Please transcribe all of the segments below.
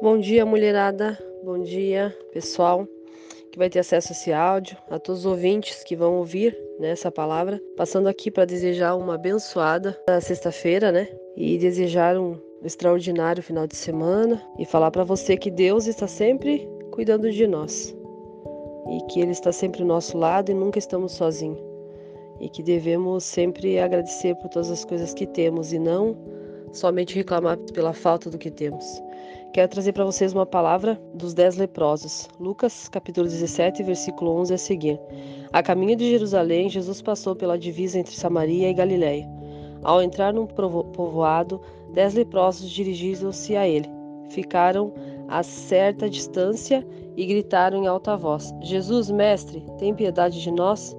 Bom dia, mulherada. Bom dia, pessoal que vai ter acesso a esse áudio, a todos os ouvintes que vão ouvir né, palavra. Passando aqui para desejar uma abençoada sexta-feira, né? E desejar um extraordinário final de semana e falar para você que Deus está sempre cuidando de nós e que Ele está sempre ao nosso lado e nunca estamos sozinhos e que devemos sempre agradecer por todas as coisas que temos e não somente reclamar pela falta do que temos. Quero trazer para vocês uma palavra dos dez leprosos. Lucas, capítulo 17, versículo 11 a seguir. A caminho de Jerusalém, Jesus passou pela divisa entre Samaria e Galiléia. Ao entrar num povoado, dez leprosos dirigiram-se a ele. Ficaram a certa distância e gritaram em alta voz: Jesus, mestre, tem piedade de nós?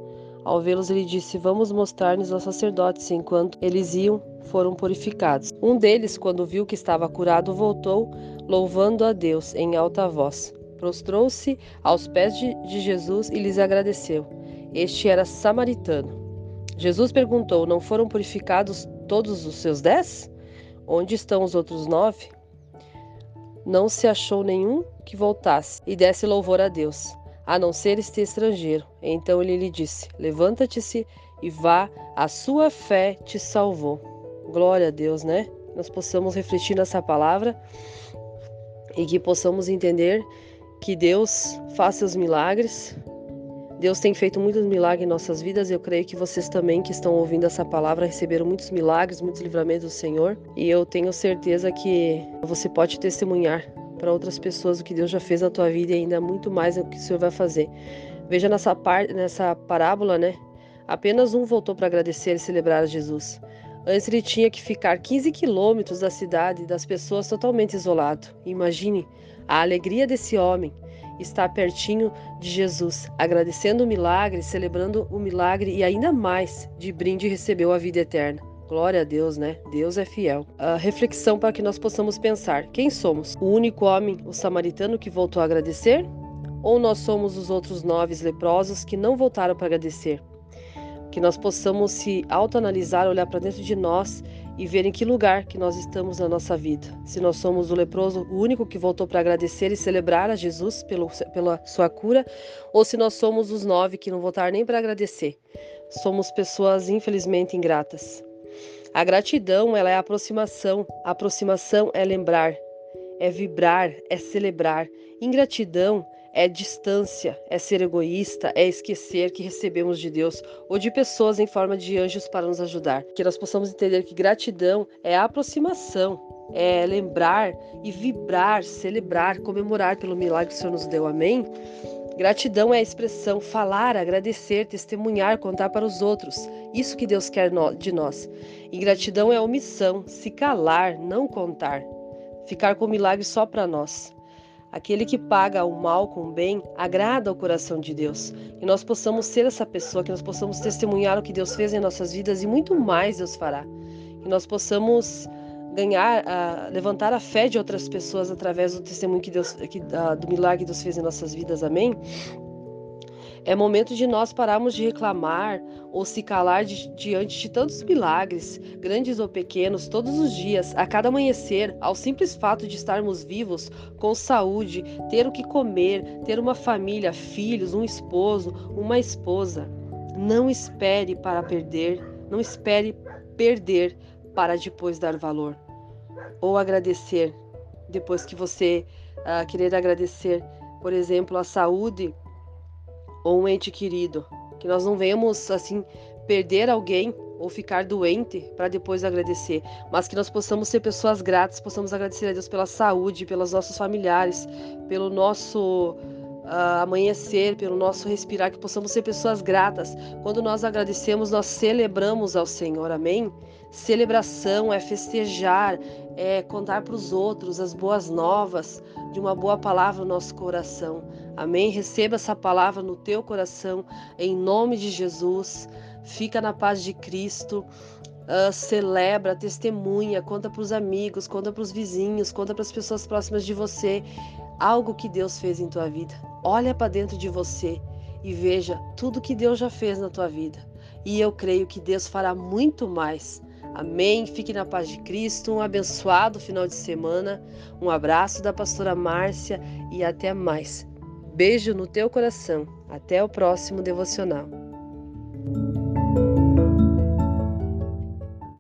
Ao vê-los, ele disse: Vamos mostrar-nos aos sacerdotes. Enquanto eles iam, foram purificados. Um deles, quando viu que estava curado, voltou, louvando a Deus em alta voz. Prostrou-se aos pés de, de Jesus e lhes agradeceu. Este era samaritano. Jesus perguntou: Não foram purificados todos os seus dez? Onde estão os outros nove? Não se achou nenhum que voltasse e desse louvor a Deus a não ser este estrangeiro. Então ele lhe disse: Levanta-te-se e vá, a sua fé te salvou. Glória a Deus, né? Nós possamos refletir nessa palavra e que possamos entender que Deus faz seus milagres. Deus tem feito muitos milagres em nossas vidas. Eu creio que vocês também que estão ouvindo essa palavra receberam muitos milagres, muitos livramentos do Senhor. E eu tenho certeza que você pode testemunhar para outras pessoas o que Deus já fez na tua vida e ainda muito mais o que o Senhor vai fazer. Veja nessa, par, nessa parábola, né? Apenas um voltou para agradecer e celebrar Jesus. Antes ele tinha que ficar 15 quilômetros da cidade das pessoas totalmente isolado. Imagine a alegria desse homem estar pertinho de Jesus, agradecendo o milagre, celebrando o milagre e ainda mais de brinde recebeu a vida eterna. Glória a Deus, né? Deus é fiel. A reflexão para que nós possamos pensar: quem somos? O único homem, o samaritano, que voltou a agradecer? Ou nós somos os outros nove leprosos que não voltaram para agradecer? Que nós possamos se autoanalisar, olhar para dentro de nós e ver em que lugar que nós estamos na nossa vida. Se nós somos o leproso, o único que voltou para agradecer e celebrar a Jesus pelo, pela sua cura, ou se nós somos os nove que não voltaram nem para agradecer. Somos pessoas infelizmente ingratas. A gratidão, ela é aproximação. A aproximação é lembrar, é vibrar, é celebrar. Ingratidão é distância, é ser egoísta, é esquecer que recebemos de Deus ou de pessoas em forma de anjos para nos ajudar. Que nós possamos entender que gratidão é aproximação, é lembrar e vibrar, celebrar, comemorar pelo milagre que o Senhor nos deu. Amém? Gratidão é a expressão falar, agradecer, testemunhar, contar para os outros. Isso que Deus quer de nós. Ingratidão é omissão, se calar, não contar. Ficar com o milagre só para nós. Aquele que paga o mal com o bem agrada ao coração de Deus. Que nós possamos ser essa pessoa, que nós possamos testemunhar o que Deus fez em nossas vidas e muito mais Deus fará. Que nós possamos ganhar, uh, levantar a fé de outras pessoas através do testemunho que Deus, que, uh, do milagre que Deus fez em nossas vidas. Amém? É momento de nós pararmos de reclamar ou se calar de, diante de tantos milagres, grandes ou pequenos, todos os dias, a cada amanhecer, ao simples fato de estarmos vivos, com saúde, ter o que comer, ter uma família, filhos, um esposo, uma esposa. Não espere para perder, não espere perder para depois dar valor ou agradecer depois que você uh, querer agradecer, por exemplo, a saúde ou um ente querido, que nós não venhamos assim perder alguém ou ficar doente para depois agradecer, mas que nós possamos ser pessoas gratas, possamos agradecer a Deus pela saúde, pelos nossos familiares, pelo nosso uh, amanhecer, pelo nosso respirar, que possamos ser pessoas gratas. Quando nós agradecemos, nós celebramos ao Senhor, amém? Celebração é festejar, é contar para os outros as boas novas de uma boa palavra no nosso coração. Amém? Receba essa palavra no teu coração, em nome de Jesus. Fica na paz de Cristo. Uh, celebra, testemunha, conta para os amigos, conta para os vizinhos, conta para as pessoas próximas de você algo que Deus fez em tua vida. Olha para dentro de você e veja tudo que Deus já fez na tua vida. E eu creio que Deus fará muito mais Amém. Fique na paz de Cristo. Um abençoado final de semana. Um abraço da pastora Márcia e até mais. Beijo no teu coração. Até o próximo devocional.